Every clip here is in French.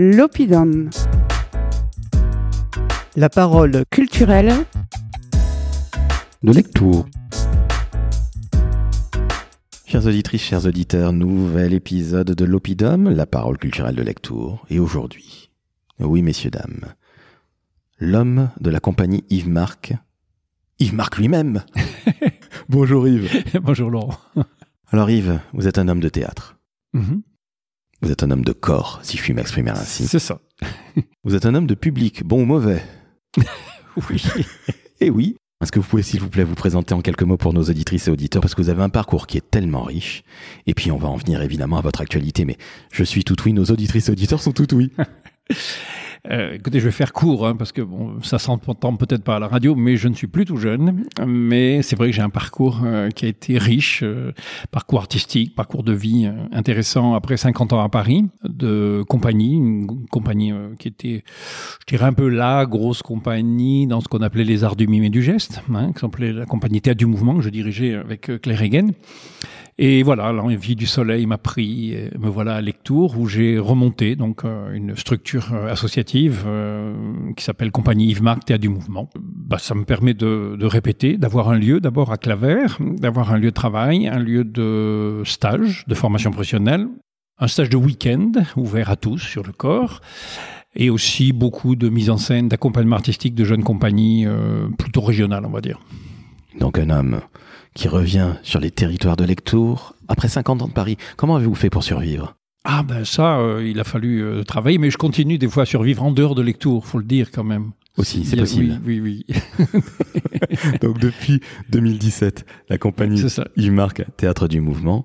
l'Opidum. La parole culturelle de lecture. Chers auditrices, chers auditeurs, nouvel épisode de l'Opidum, la parole culturelle de lecture. Et aujourd'hui, oui messieurs, dames, l'homme de la compagnie Yves Marc, Yves Marc lui-même. Bonjour Yves. Bonjour Laurent. Alors Yves, vous êtes un homme de théâtre. Mhm. Vous êtes un homme de corps, si je puis m'exprimer ainsi. C'est ça. Vous êtes un homme de public, bon ou mauvais? Oui. Eh oui. Est-ce que vous pouvez, s'il vous plaît, vous présenter en quelques mots pour nos auditrices et auditeurs, parce que vous avez un parcours qui est tellement riche. Et puis, on va en venir évidemment à votre actualité, mais je suis tout oui, nos auditrices et auditeurs sont tout oui. Euh, écoutez, je vais faire court, hein, parce que bon, ça s'entend peut-être pas à la radio, mais je ne suis plus tout jeune. Mais c'est vrai que j'ai un parcours euh, qui a été riche, euh, parcours artistique, parcours de vie euh, intéressant après 50 ans à Paris, de compagnie, une compagnie euh, qui était, je dirais un peu la grosse compagnie dans ce qu'on appelait les arts du mime et du geste, hein, qui s'appelait la compagnie Théâtre du Mouvement que je dirigeais avec euh, Claire Hagen. Et voilà, l'envie du soleil m'a pris, et me voilà à Lectour, où j'ai remonté donc euh, une structure euh, associative euh, qui s'appelle Compagnie Yves Marc Théâtre du Mouvement. Bah, ça me permet de, répéter, d'avoir un lieu d'abord à Claver, d'avoir un lieu de travail, un lieu de stage, de formation professionnelle, un stage de week-end ouvert à tous sur le corps, et aussi beaucoup de mise en scène, d'accompagnement artistique de jeunes compagnies euh, plutôt régionales, on va dire. Donc un homme qui revient sur les territoires de Lectour après 50 ans de Paris. Comment avez-vous fait pour survivre? Ah ben ça, euh, il a fallu euh, travailler, mais je continue des fois à survivre en dehors de Lectour, faut le dire quand même. Aussi, c'est possible. Oui, oui, oui. Donc depuis 2017, la compagnie. Yves Marc, Théâtre du Mouvement.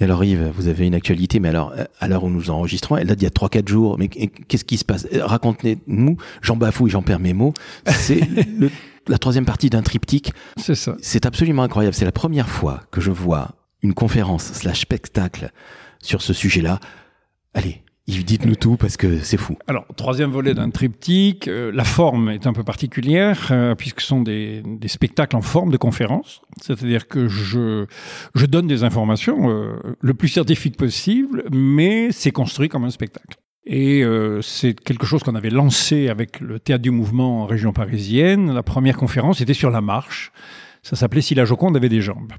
Et alors Yves, vous avez une actualité, mais alors euh, à l'heure où nous enregistrons, elle date d'il y a 3-4 jours. Mais qu'est-ce qui se passe? Racontez-nous, j'en bafouille, j'en perds mes mots. C'est le- la troisième partie d'un triptyque. C'est ça. C'est absolument incroyable. C'est la première fois que je vois une conférence slash spectacle sur ce sujet-là. Allez, dites-nous tout parce que c'est fou. Alors, troisième volet d'un triptyque, euh, la forme est un peu particulière, euh, puisque ce sont des, des spectacles en forme de conférence. C'est-à-dire que je, je donne des informations euh, le plus scientifique possible, mais c'est construit comme un spectacle. Et euh, c'est quelque chose qu'on avait lancé avec le Théâtre du Mouvement en région parisienne. La première conférence était sur la marche. Ça s'appelait Si la Joconde avait des jambes.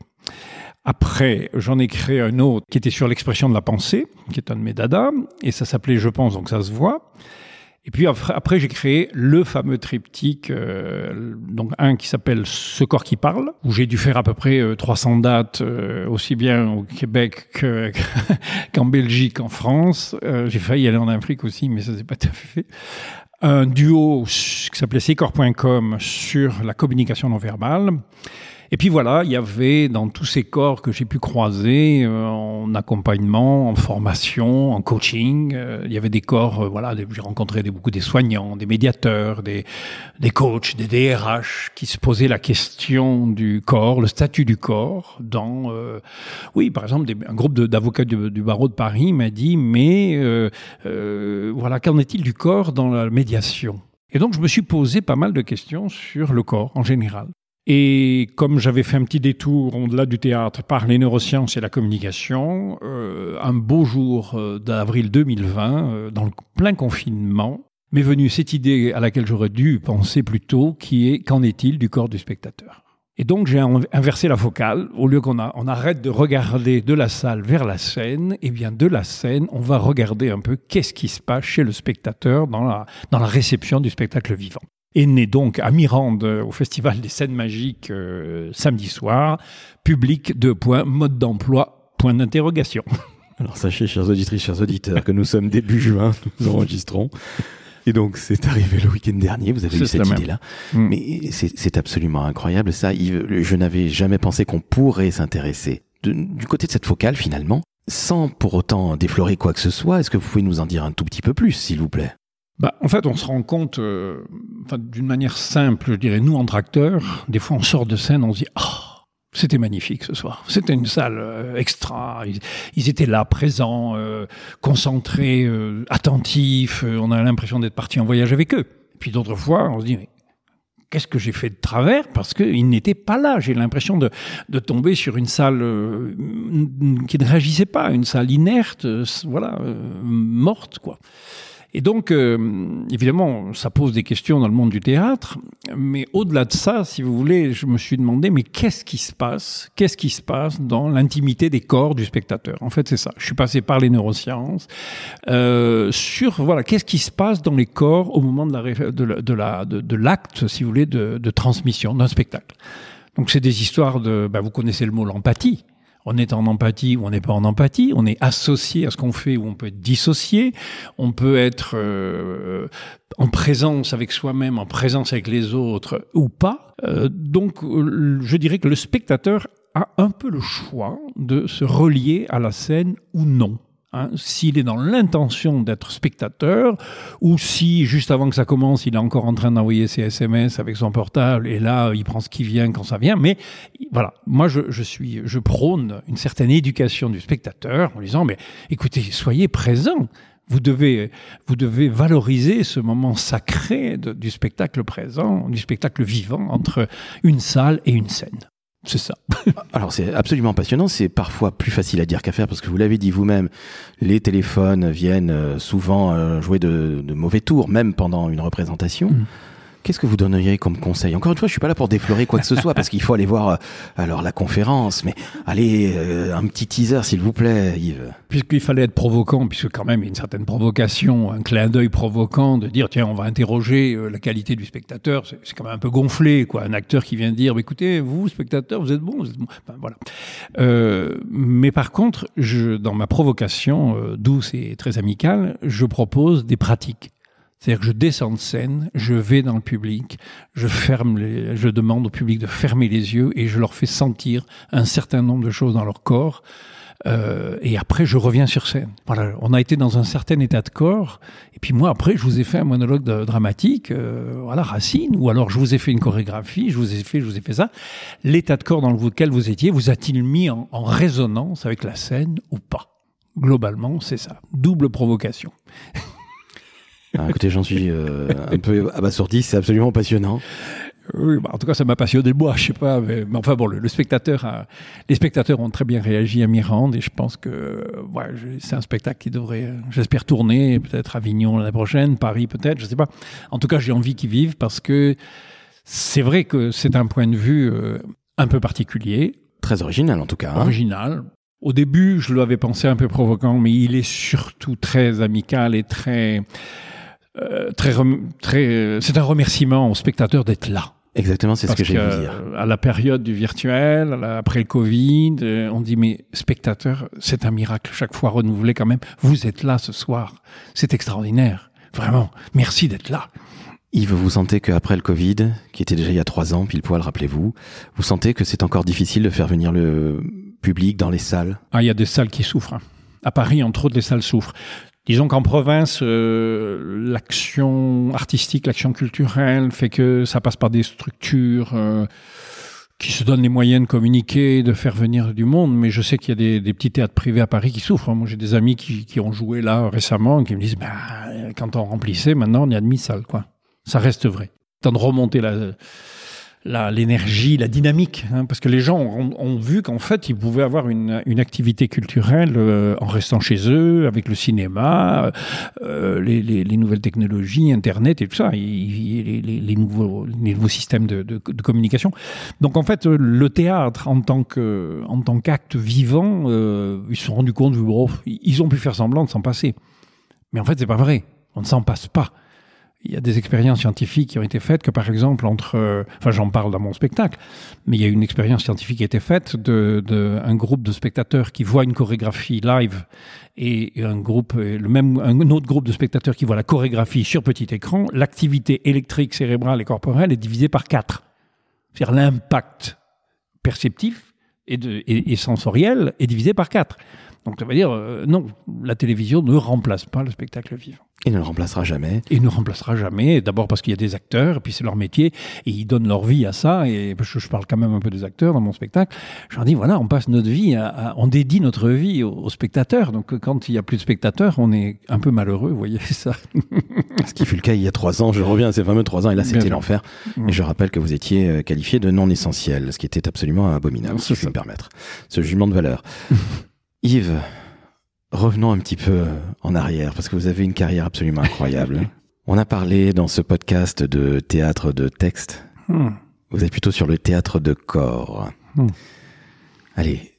Après, j'en ai créé un autre qui était sur l'expression de la pensée, qui est un de mes dadas, et ça s'appelait Je pense, donc ça se voit. Et puis après, j'ai créé le fameux triptyque, euh, donc un qui s'appelle Ce corps qui parle, où j'ai dû faire à peu près euh, 300 dates, euh, aussi bien au Québec que- qu'en Belgique, en France. Euh, j'ai failli aller en Afrique aussi, mais ça s'est pas tout à fait. Un duo qui s'appelait Secor.com sur la communication non verbale. Et puis voilà, il y avait dans tous ces corps que j'ai pu croiser euh, en accompagnement, en formation, en coaching, euh, il y avait des corps, euh, voilà, j'ai rencontré beaucoup des soignants, des médiateurs, des, des coachs, des DRH qui se posaient la question du corps, le statut du corps dans, oui, par exemple, un groupe d'avocats du, du barreau de Paris m'a dit, mais voilà, qu'en est-il du corps dans la médiation? Et donc je me suis posé pas mal de questions sur le corps en général. Et comme j'avais fait un petit détour au-delà du théâtre par les neurosciences et la communication, euh, un beau jour euh, d'avril 2020, euh, dans le plein confinement, m'est venue cette idée à laquelle j'aurais dû penser plus tôt, qui est qu'en est-il du corps du spectateur? Et donc j'ai in- inversé la focale. Au lieu qu'on on arrête de regarder de la salle vers la scène, eh bien de la scène, on va regarder un peu qu'est-ce qui se passe chez le spectateur dans la, dans la réception du spectacle vivant est né donc à Mirande euh, au Festival des scènes magiques euh, samedi soir. Public, deux points, mode d'emploi, point d'interrogation. Alors sachez, chers auditrices, chers auditeurs, que nous sommes début juin, nous enregistrons. Et donc c'est arrivé le week-end dernier, vous avez eu cette idée-là. Mm. Mais c'est absolument incroyable ça, Yves. Je n'avais jamais pensé qu'on pourrait s'intéresser du côté de cette focale finalement, sans pour autant déflorer quoi que ce soit. Est-ce que vous pouvez nous en dire un tout petit peu plus, s'il vous plaît? Bah, en fait, on se rend compte, euh, enfin, d'une manière simple, je dirais, nous, entre acteurs, des fois, on sort de scène, on se dit, oh, c'était magnifique ce soir. C'était une salle euh, extra. Ils, étaient là, présents, euh, concentrés, euh, attentifs. euh, on a l'impression d'être parti en voyage avec eux. Puis d'autres fois, on se dit, mais qu'est-ce que j'ai fait de travers? Parce qu'ils n'étaient pas là. J'ai l'impression de, de tomber sur une salle euh, qui ne réagissait pas, une salle inerte, euh, voilà, morte, quoi. Et donc, euh, évidemment, ça pose des questions dans le monde du théâtre, mais au-delà de ça, si vous voulez, je me suis demandé, mais qu'est-ce qui se passe Qu'est-ce qui se passe dans l'intimité des corps du spectateur? En fait, c'est ça. Je suis passé par les neurosciences euh, sur voilà, qu'est-ce qui se passe dans les corps au moment de la de la, de, la, de, l'acte, si vous voulez, de, transmission d'un spectacle? Donc, c'est des histoires de, bah, vous connaissez le mot l'empathie on est en empathie ou on n'est pas en empathie, on est associé à ce qu'on fait ou on peut être dissocié, on peut être euh, en présence avec soi-même, en présence avec les autres ou pas. Euh, donc je dirais que le spectateur a un peu le choix de se relier à la scène ou non. Hein, s'il est dans l'intention d'être spectateur, ou si juste avant que ça commence, il est encore en train d'envoyer ses SMS avec son portable, et là, il prend ce qui vient quand ça vient. Mais voilà, moi, je, suis, je prône une certaine éducation du spectateur en disant, mais écoutez, soyez présent. Vous devez, vous devez valoriser ce moment sacré du spectacle présent, du spectacle vivant entre une salle et une scène. C'est ça. Alors c'est absolument passionnant, c'est parfois plus facile à dire qu'à faire parce que vous l'avez dit vous-même, les téléphones viennent euh, souvent euh, jouer de, mauvais tours, même pendant une représentation. Mm. Qu'est-ce que vous donneriez comme conseil? Encore une fois, je suis pas là pour déflorer quoi que ce soit parce qu'il faut aller voir euh, alors la conférence, mais allez euh, un petit teaser s'il vous plaît, Yves. Puisqu'il fallait être provoquant, puisque quand même il y a une certaine provocation, un clin d'œil provoquant de dire tiens on va interroger euh, la qualité du spectateur, c'est quand même un peu gonflé quoi, un acteur qui vient dire écoutez vous spectateur vous êtes bon, vous êtes bon, enfin, voilà. Euh, mais par contre, je, dans ma provocation douce et très amicale, je propose des pratiques. C'est-à-dire que je descends de scène, je vais dans le public, je ferme les, je demande au public de fermer les yeux et je leur fais sentir un certain nombre de choses dans leur corps. Euh, et après, je reviens sur scène. Voilà, on a été dans un certain état de corps. Et puis moi, après, je vous ai fait un monologue dramatique, euh, voilà, Racine, ou alors je vous ai fait une chorégraphie, je vous ai fait, je vous ai fait ça. L'état de corps dans lequel vous étiez, vous a-t-il mis en, en résonance avec la scène ou pas? Globalement, c'est ça. Double provocation. Ah, écoutez, j'en suis euh, un peu abasourdi, c'est absolument passionnant. Oui, bah, en tout cas, ça m'a passionné moi, je sais pas, mais, enfin bon, le, spectateur, a, les spectateurs ont très bien réagi à Mirande et je pense que ouais, c'est un spectacle qui devrait, j'espère, tourner, peut-être Avignon l'année prochaine, Paris peut-être, je sais pas. En tout cas, j'ai envie qu'il vive parce que c'est vrai que c'est un point de vue euh, un peu particulier. Très original en tout cas. Hein. Original. Au début, je l'avais pensé un peu provoquant, mais il est surtout très amical et très euh, très, très, c'est un remerciement aux spectateurs d'être là. Exactement, c'est ce que j'ai voulu dire. À la période du virtuel, après le Covid, euh, on dit mais spectateurs, c'est un miracle chaque fois renouvelé quand même. Vous êtes là ce soir, c'est extraordinaire, vraiment. Merci d'être là. Yves, vous sentez qu'après le Covid, qui était déjà il y a trois ans, pile poil, rappelez-vous, vous sentez que c'est encore difficile de faire venir le public dans les salles? Ah, il y a des salles qui souffrent. Hein. À Paris, entre autres, les salles souffrent. Disons qu'en province, euh, l'action artistique, l'action culturelle fait que ça passe par des structures euh, qui se donnent les moyens de communiquer, de faire venir du monde. Mais je sais qu'il y a des, petits théâtres privés à Paris qui souffrent. Moi, j'ai des amis qui, ont joué là récemment, qui me disent, bah, quand on remplissait, maintenant on est à demi-salle. Ça reste vrai. Tant de remonter la l'énergie, la, dynamique, hein, parce que les gens ont, vu qu'en fait, ils pouvaient avoir une, une activité culturelle euh, en restant chez eux, avec le cinéma, euh, les, les, les, nouvelles technologies, Internet et tout ça, et, les, les, nouveaux, les nouveaux systèmes de, de, de, communication. Donc en fait, le théâtre en tant que en tant qu'acte vivant, euh, ils se sont rendus compte, bon, ils ont pu faire semblant de s'en passer, mais en fait, c'est pas vrai. On ne s'en passe pas il y a des expériences scientifiques qui ont été faites que, par exemple, entre, euh, enfin, j'en parle dans mon spectacle, mais il y a une expérience scientifique qui a été faite de, de un groupe de spectateurs qui voit une chorégraphie live et un groupe, le même, un autre groupe de spectateurs qui voit la chorégraphie sur petit écran. L'activité électrique cérébrale et corporelle est divisée par quatre. C'est-à-dire l'impact perceptif et, de, et, et sensoriel est divisé par quatre. Donc ça veut dire, euh, non, la télévision ne remplace pas le spectacle vivant. Il ne le remplacera jamais. Il ne le remplacera jamais. D'abord parce qu'il y a des acteurs, et puis c'est leur métier, et ils donnent leur vie à ça. Et je, je parle quand même un peu des acteurs dans mon spectacle. Je leur dis voilà, on passe notre vie, à, on dédie notre vie aux, spectateurs. Donc quand il y a plus de spectateurs, on est un peu malheureux. Vous voyez ça. Ce qui fut le cas il y a trois ans. Je reviens à ces fameux trois ans, et là c'était l'enfer. Et je rappelle que vous étiez euh, qualifié de non essentiel, ce qui était absolument abominable, si je peux me permettre. Ce jugement de valeur. Yves, Revenons un petit peu en arrière, parce que vous avez une carrière absolument incroyable. On a parlé dans ce podcast de théâtre de texte. Hmm. Vous êtes plutôt sur le théâtre de corps. Hmm. Allez,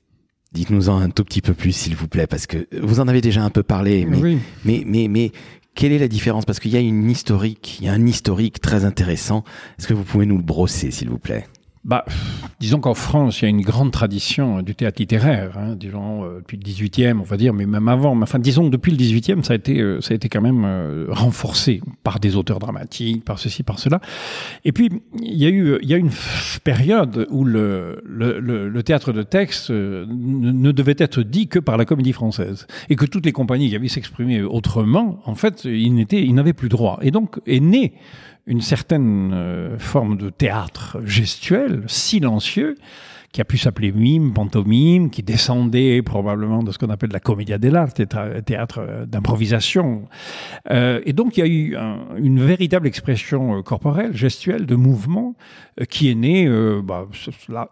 dites-nous-en un tout petit peu plus, s'il vous plaît, parce que vous en avez déjà un peu parlé, mais, Oui. mais, mais, mais quelle est la différence? Parce qu'il y a une historique, il y a un historique très intéressant. Est-ce que vous pouvez nous le brosser, s'il vous plaît? Bah, disons qu'en France, il y a une grande tradition du théâtre littéraire, hein, disons euh, depuis le 18e, on va dire, mais même avant. Mais enfin, disons que depuis le 18e, ça a été, euh, ça a été quand même euh, renforcé par des auteurs dramatiques, par ceci, par cela. Et puis, il y a eu, il y a une période où le, le, le, le théâtre de texte euh, ne, ne devait être dit que par la comédie française, et que toutes les compagnies qui avaient s'exprimer autrement, en fait, ils n'étaient, ils n'avaient plus droit. Et donc est né une certaine euh, forme de théâtre gestuel, silencieux, qui a pu s'appeler mime, pantomime, qui descendait probablement de ce qu'on appelle la commedia dell'arte, théâtre euh, d'improvisation. Euh, et donc il y a eu un- une véritable expression euh, corporelle, gestuelle, de mouvement, qui est née, euh, bah,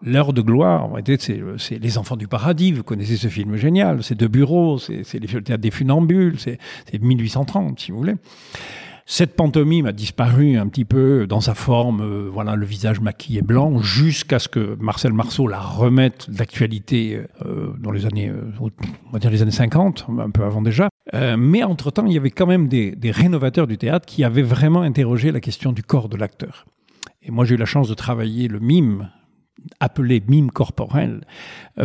l'heure de gloire, en réalité, c'est Les Enfants du Paradis, vous connaissez ce film génial, c'est De Bureau, c'est le théâtre des funambules, c'est 1830, si vous voulez. Cette pantomime a disparu un petit peu dans sa forme, euh, voilà, le visage maquillé blanc, jusqu'à ce que Marcel Marceau la remette d'actualité euh, dans les années, euh, dire les années 50, un peu avant déjà. Mais entre-temps, il y avait quand même des, rénovateurs du théâtre qui avaient vraiment interrogé la question du corps de l'acteur. Et moi, j'ai eu la chance de travailler le mime, appelé mime corporel,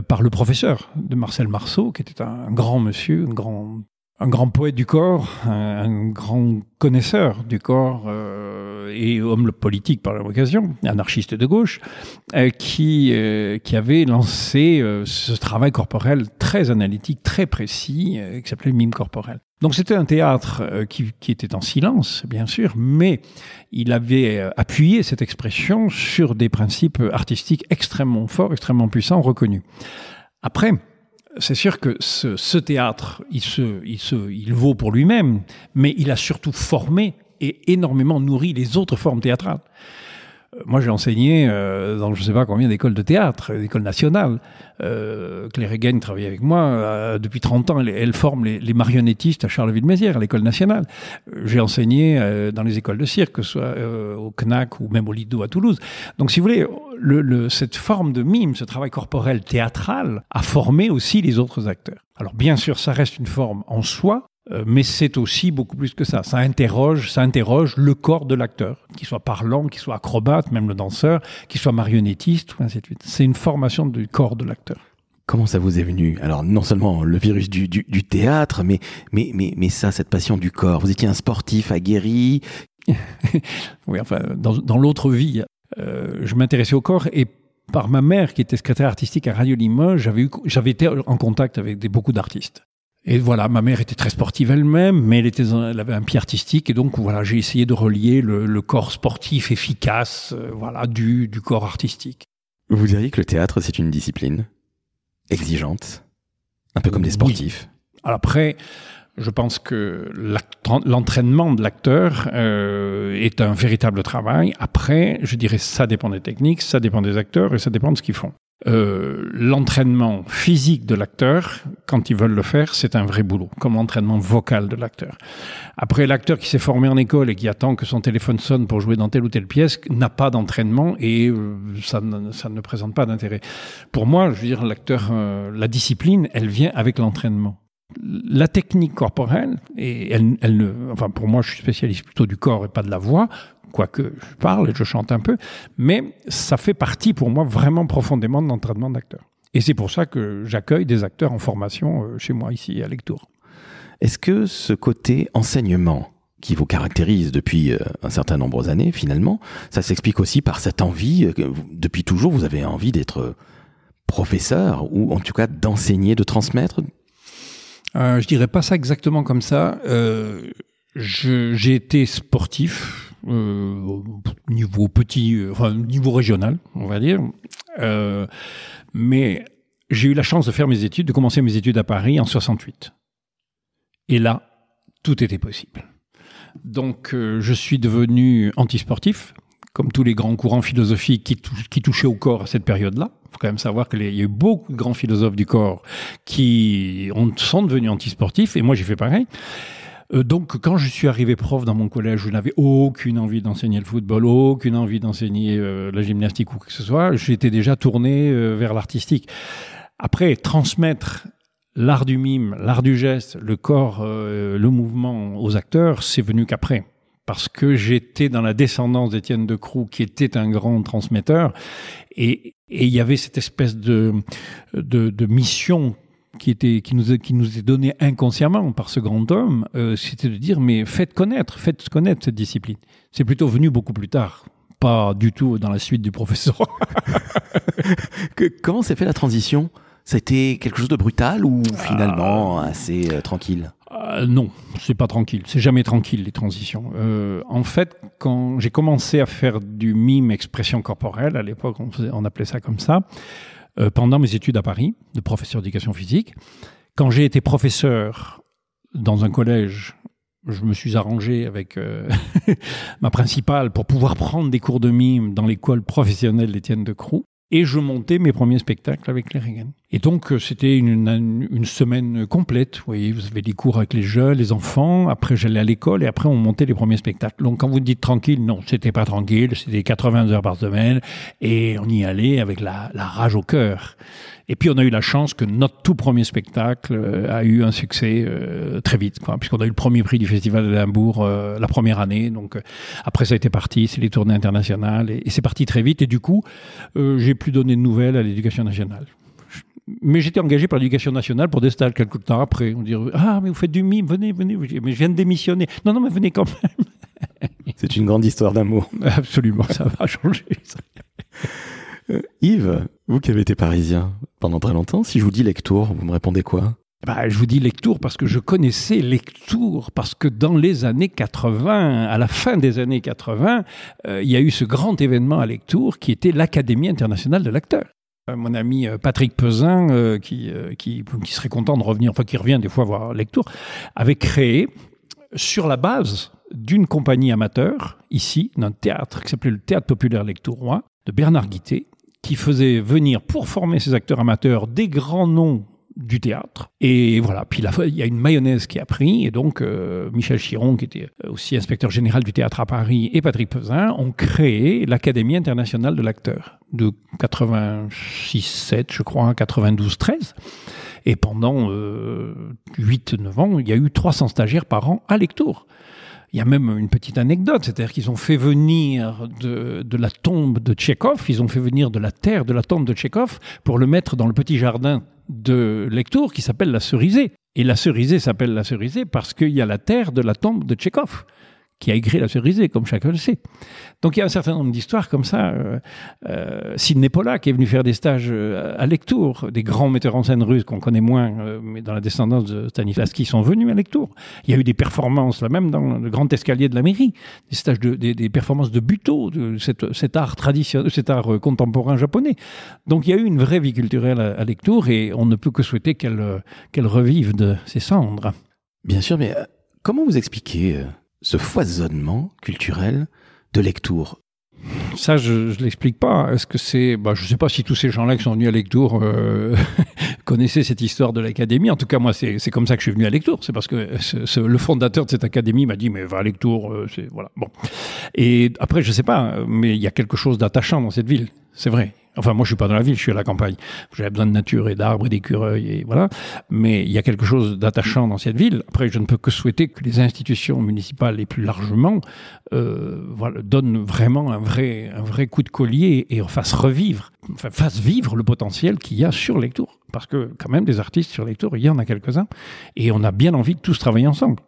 par le professeur de Marcel Marceau, qui était un grand monsieur, un grand un grand poète du corps, un, grand connaisseur du corps euh, et homme politique par l'occasion, anarchiste de gauche, euh, qui, euh, qui avait lancé euh, ce travail corporel très analytique, très précis, euh, qui s'appelait mime corporel. Donc c'était un théâtre qui, qui était en silence, bien sûr, mais il avait appuyé cette expression sur des principes artistiques extrêmement forts, extrêmement puissants, reconnus. Après, c'est sûr que ce, ce théâtre, il, se, il, se, il vaut pour lui-même, mais il a surtout formé et énormément nourri les autres formes théâtrales. Moi, j'ai enseigné euh, dans je ne sais pas combien d'écoles de théâtre, d'écoles nationales. Euh, Claire Hagen travaille avec moi euh, depuis 30 ans. Elle, forme les, marionnettistes à Charleville-Mézières, à l'école nationale. J'ai enseigné euh, dans les écoles de cirque, que ce soit euh, au CNAC ou même au Lido à Toulouse. Donc, si vous voulez, le, le, cette forme de mime, ce travail corporel théâtral, a formé aussi les autres acteurs. Alors, bien sûr, ça reste une forme en soi, mais c'est aussi beaucoup plus que ça. Ça interroge, ça interroge le corps de l'acteur, qu'il soit parlant, qu'il soit acrobate, même le danseur, qu'il soit marionnettiste, ainsi de suite. C'est une formation du corps de l'acteur. Comment ça vous est venu? Alors non seulement le virus du, du, du, théâtre, mais, mais, mais, mais ça, cette passion du corps. Vous étiez un sportif aguerri. oui, enfin, dans, dans l'autre vie, euh, je m'intéressais au corps et par ma mère, qui était secrétaire artistique à Radio Limoges, j'avais, eu, j'avais été en contact avec des, beaucoup d'artistes. Et voilà, ma mère était très sportive elle-même, mais elle, était, elle avait un pied artistique, et donc voilà, j'ai essayé de relier le, le corps sportif efficace, euh, voilà, du, du corps artistique. Vous diriez que le théâtre, c'est une discipline exigeante, un peu comme les sportifs? Oui. Après, je pense que l'entraînement de l'acteur euh, est un véritable travail. Après, je dirais, ça dépend des techniques, ça dépend des acteurs et ça dépend de ce qu'ils font. Euh, l'entraînement physique de l'acteur, quand ils veulent le faire, c'est un vrai boulot, comme l'entraînement vocal de l'acteur. Après, l'acteur qui s'est formé en école et qui attend que son téléphone sonne pour jouer dans telle ou telle pièce n'a pas d'entraînement et euh, ça, ne, ça, ne, présente pas d'intérêt. Pour moi, je veux dire, l'acteur, euh, la discipline, elle vient avec l'entraînement. La technique corporelle, et elle, elle ne, enfin pour moi, je suis spécialiste plutôt du corps et pas de la voix, quoique je parle et je chante un peu, mais ça fait partie pour moi vraiment profondément de l'entraînement d'acteur. Et c'est pour ça que j'accueille des acteurs en formation euh, chez moi ici à Lectour. Est-ce que ce côté enseignement qui vous caractérise depuis euh, un certain nombre d'années, finalement, ça s'explique aussi par cette envie, euh, que depuis toujours, vous avez envie d'être professeur, ou en tout cas d'enseigner, de transmettre euh, Je dirais pas ça exactement comme ça. Euh, j'ai été sportif, euh, niveau petit, enfin niveau régional, on va dire. Euh, mais j'ai eu la chance de faire mes études, de commencer mes études à Paris en 68. Et là, tout était possible. Donc, euh, je suis devenu antisportif, comme tous les grands courants philosophiques qui touchaient au corps à cette période-là. Faut quand même savoir qu'il y a eu beaucoup de grands philosophes du corps qui ont, sont devenus antisportifs, et moi j'ai fait pareil. Euh, donc, quand je suis arrivé prof dans mon collège, je n'avais aucune envie d'enseigner le football, aucune envie d'enseigner euh, la gymnastique ou quoi que ce soit. J'étais déjà tourné euh, vers l'artistique. Après, transmettre l'art du mime, l'art du geste, le corps, le mouvement aux acteurs, c'est venu qu'après parce que j'étais dans la descendance d'Étienne de Croux, qui était un grand transmetteur, et il y avait cette espèce de, de, de mission qui était qui nous qui nous est donné inconsciemment par ce grand homme, euh, c'était de dire mais faites connaître, faites connaître cette discipline. C'est plutôt venu beaucoup plus tard, pas du tout dans la suite du professeur. que, comment s'est fait la transition? Ça a été quelque chose de brutal ou finalement ah. assez euh, tranquille? Euh, non, c'est pas tranquille. C'est jamais tranquille les transitions. Euh, en fait, quand j'ai commencé à faire du mime expression corporelle, à l'époque on, appelait ça comme ça, euh, pendant mes études à Paris, de professeur d'éducation physique. Quand j'ai été professeur dans un collège, je me suis arrangé avec ma principale pour pouvoir prendre des cours de mime dans l'école professionnelle d'Étienne de Croux et je montais mes premiers spectacles avec les. Et donc, euh, c'était une, une, semaine complète. Vous voyez, vous avez des cours avec les jeunes, les enfants. Après, j'allais à l'école et après, on montait les premiers spectacles. Donc, quand vous dites tranquille, non, c'était pas tranquille. C'était 80 heures par semaine et on y allait avec la, la rage au cœur. Et puis on a eu la chance que notre tout premier spectacle euh, a eu un succès euh, très vite, puisqu'on a eu le premier prix du Festival d'Edimbourg euh, la première année. Donc après ça a été parti, c'est les tournées internationales et, c'est parti très vite. Et du coup, j'ai plus donné de nouvelles à l'éducation nationale mais j'étais engagé par l'éducation nationale pour des stages quelques temps après. On dirait ah mais vous faites du mime, venez, venez. Mais je viens de démissionner. Non non mais venez quand même. C'est une grande histoire d'amour. Absolument, ça va changer. Euh, Yves, vous qui avez été parisien pendant très longtemps, si je vous dis Lectour, vous me répondez quoi? Bah, je vous dis Lectour parce que je connaissais Lectour, parce que dans les années 80, à la fin des années 80, euh, il y a eu ce grand événement à Lectour qui était l'Académie internationale de l'acteur. Euh, mon ami euh, Patrick Pesin, euh, qui, qui, qui, serait content de revenir, enfin qui revient des fois voir Lectour, avait créé, sur la base d'une compagnie amateur, ici, d'un théâtre qui s'appelait le Théâtre Populaire Lectourois, de Bernard Guité, qui faisait venir pour former ses acteurs amateurs des grands noms du théâtre. Et voilà, puis il y a une mayonnaise qui a pris, et donc euh, Michel Chiron, qui était aussi inspecteur général du théâtre à Paris, et Patrick Pesin ont créé l'Académie internationale de l'acteur de 86-7, je crois, 92-13. Et pendant euh, 8-9 ans, il y a eu 300 stagiaires par an à Lectour. Il y a même une petite anecdote, c'est-à-dire qu'ils ont fait venir de, de, la tombe de Tchekhov, ils ont fait venir de la terre de la tombe de Tchekhov pour le mettre dans le petit jardin de Lectour qui s'appelle la Cerisée. Et la Cerisée s'appelle la Cerisée parce qu'il y a la terre de la tombe de Tchekhov qui a écrit la cerisée, comme chacun le sait. Donc il y a un certain nombre d'histoires comme ça. Euh, euh, Sidney Pollack est venu faire des stages euh, à Lectour, des grands metteurs en scène russes qu'on connaît moins, euh, mais dans la descendance de Stanislavski sont venus à Lectour. Il y a eu des performances, là même dans le grand escalier de la mairie, des stages de, des, performances de Buto, de cet, cet art traditionnel, cet art contemporain japonais. Donc il y a eu une vraie vie culturelle à, à Lectour et on ne peut que souhaiter qu'elle qu'elle revive de ses cendres. Bien sûr, mais comment vous expliquez ce foisonnement culturel de Lectour ça, je ne l'explique pas. Est-ce que c'est... Bah, je ne sais pas si tous ces gens-là qui sont venus à Lectour euh, connaissaient cette histoire de l'académie. En tout cas, moi, c'est, comme ça que je suis venu à Lectour. C'est parce que le fondateur de cette académie m'a dit, mais va à Lectour. Euh, voilà. Bon. Et après, je ne sais pas, mais il y a quelque chose d'attachant dans cette ville. C'est vrai. Enfin, moi, je suis pas dans la ville, je suis à la campagne. J'avais besoin de nature et d'arbres et d'écureuils et voilà. Mais il y a quelque chose d'attachant dans cette ville. Après, je ne peux que souhaiter que les institutions municipales et plus largement, euh, voilà, donnent vraiment un vrai, un vrai coup de collier et fassent revivre, enfin, fassent vivre le potentiel qu'il y a sur les tours. Parce que, quand même, des artistes sur les tours, il y en a quelques-uns. Et on a bien envie de tous travailler ensemble.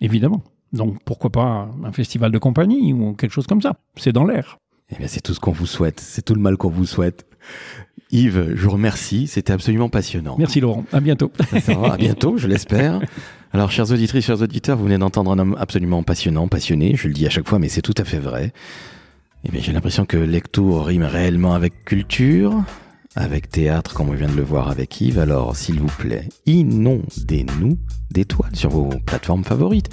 Évidemment. Donc, pourquoi pas un festival de compagnie ou quelque chose comme ça. C'est dans l'air. Eh bien, c'est tout ce qu'on vous souhaite. C'est tout le mal qu'on vous souhaite. Yves, je vous remercie. C'était absolument passionnant. Merci Laurent. À bientôt. Ça va, à bientôt, je l'espère. Alors, chers auditrices, chers auditeurs, vous venez d'entendre un homme absolument passionnant, passionné. Je le dis à chaque fois, mais c'est tout à fait vrai. Eh bien, j'ai l'impression que Lectour rime réellement avec culture, avec théâtre, comme on vient de le voir avec Yves. Alors, s'il vous plaît, inondez-nous d'étoiles sur vos plateformes favorites.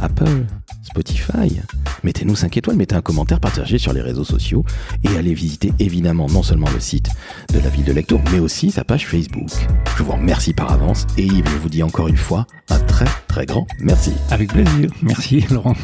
Apple, Spotify, Mettez-nous 5 étoiles, mettez un commentaire, partagez sur les réseaux sociaux et allez visiter évidemment non seulement le site de la ville de Lectour, mais aussi sa page Facebook. Je vous remercie par avance et Yves, je vous dis encore une fois un très très grand merci. Avec plaisir. Merci Laurent.